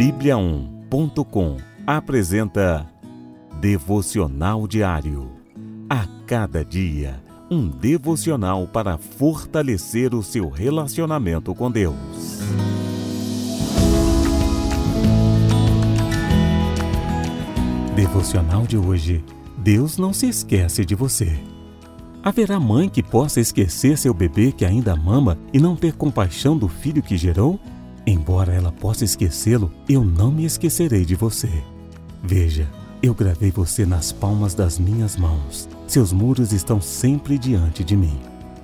Bíblia1.com apresenta Devocional Diário. A cada dia, um devocional para fortalecer o seu relacionamento com Deus. Devocional de hoje. Deus não se esquece de você. Haverá mãe que possa esquecer seu bebê que ainda mama e não ter compaixão do filho que gerou? Embora ela possa esquecê-lo, eu não me esquecerei de você. Veja, eu gravei você nas palmas das minhas mãos. Seus muros estão sempre diante de mim.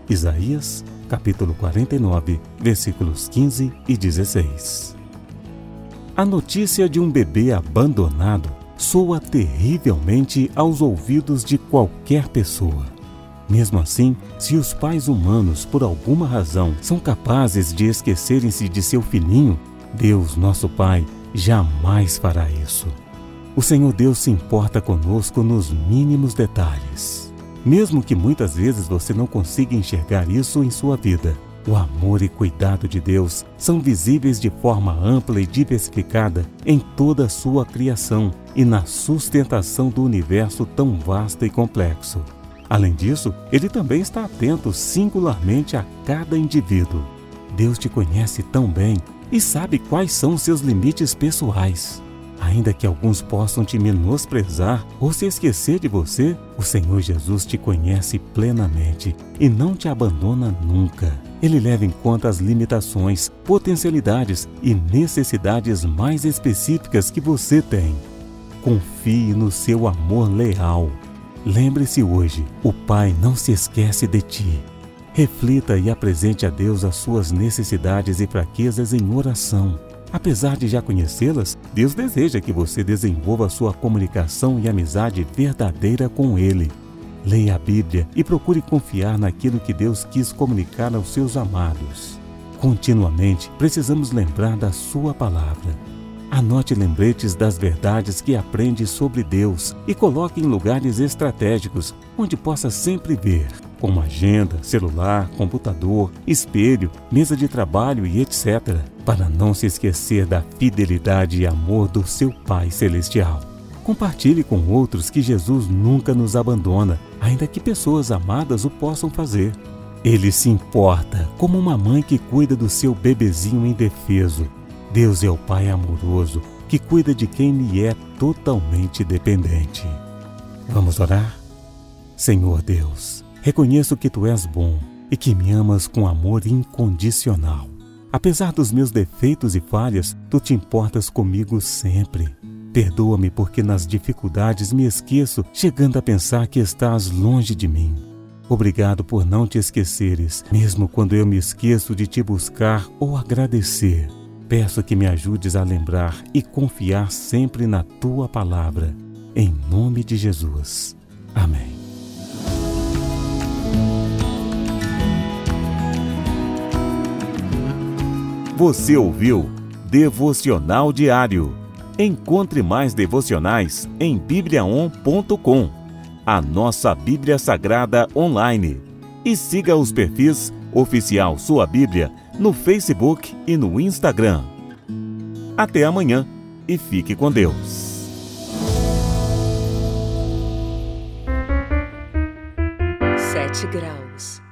Isaías, capítulo 49, versículos 15 e 16. A notícia de um bebê abandonado soa terrivelmente aos ouvidos de qualquer pessoa. Mesmo assim, se os pais humanos, por alguma razão, são capazes de esquecerem-se de seu filhinho, Deus, nosso Pai, jamais fará isso. O Senhor Deus se importa conosco nos mínimos detalhes. Mesmo que muitas vezes você não consiga enxergar isso em sua vida, o amor e cuidado de Deus são visíveis de forma ampla e diversificada em toda a sua criação e na sustentação do universo tão vasto e complexo. Além disso, ele também está atento singularmente a cada indivíduo. Deus te conhece tão bem e sabe quais são seus limites pessoais. Ainda que alguns possam te menosprezar ou se esquecer de você, o Senhor Jesus te conhece plenamente e não te abandona nunca. Ele leva em conta as limitações, potencialidades e necessidades mais específicas que você tem. Confie no seu amor leal Lembre-se hoje: o Pai não se esquece de ti. Reflita e apresente a Deus as suas necessidades e fraquezas em oração. Apesar de já conhecê-las, Deus deseja que você desenvolva sua comunicação e amizade verdadeira com Ele. Leia a Bíblia e procure confiar naquilo que Deus quis comunicar aos seus amados. Continuamente precisamos lembrar da Sua palavra. Anote lembretes das verdades que aprende sobre Deus e coloque em lugares estratégicos onde possa sempre ver, como agenda, celular, computador, espelho, mesa de trabalho e etc., para não se esquecer da fidelidade e amor do seu Pai Celestial. Compartilhe com outros que Jesus nunca nos abandona, ainda que pessoas amadas o possam fazer. Ele se importa como uma mãe que cuida do seu bebezinho indefeso Deus é o Pai amoroso que cuida de quem lhe é totalmente dependente. Vamos orar? Senhor Deus, reconheço que tu és bom e que me amas com amor incondicional. Apesar dos meus defeitos e falhas, tu te importas comigo sempre. Perdoa-me porque nas dificuldades me esqueço, chegando a pensar que estás longe de mim. Obrigado por não te esqueceres, mesmo quando eu me esqueço de te buscar ou agradecer. Peço que me ajudes a lembrar e confiar sempre na tua palavra. Em nome de Jesus. Amém. Você ouviu Devocional Diário. Encontre mais devocionais em bibliaon.com, a nossa Bíblia Sagrada online. E siga os perfis Oficial Sua Bíblia no Facebook e no Instagram. Até amanhã e fique com Deus. Sete graus.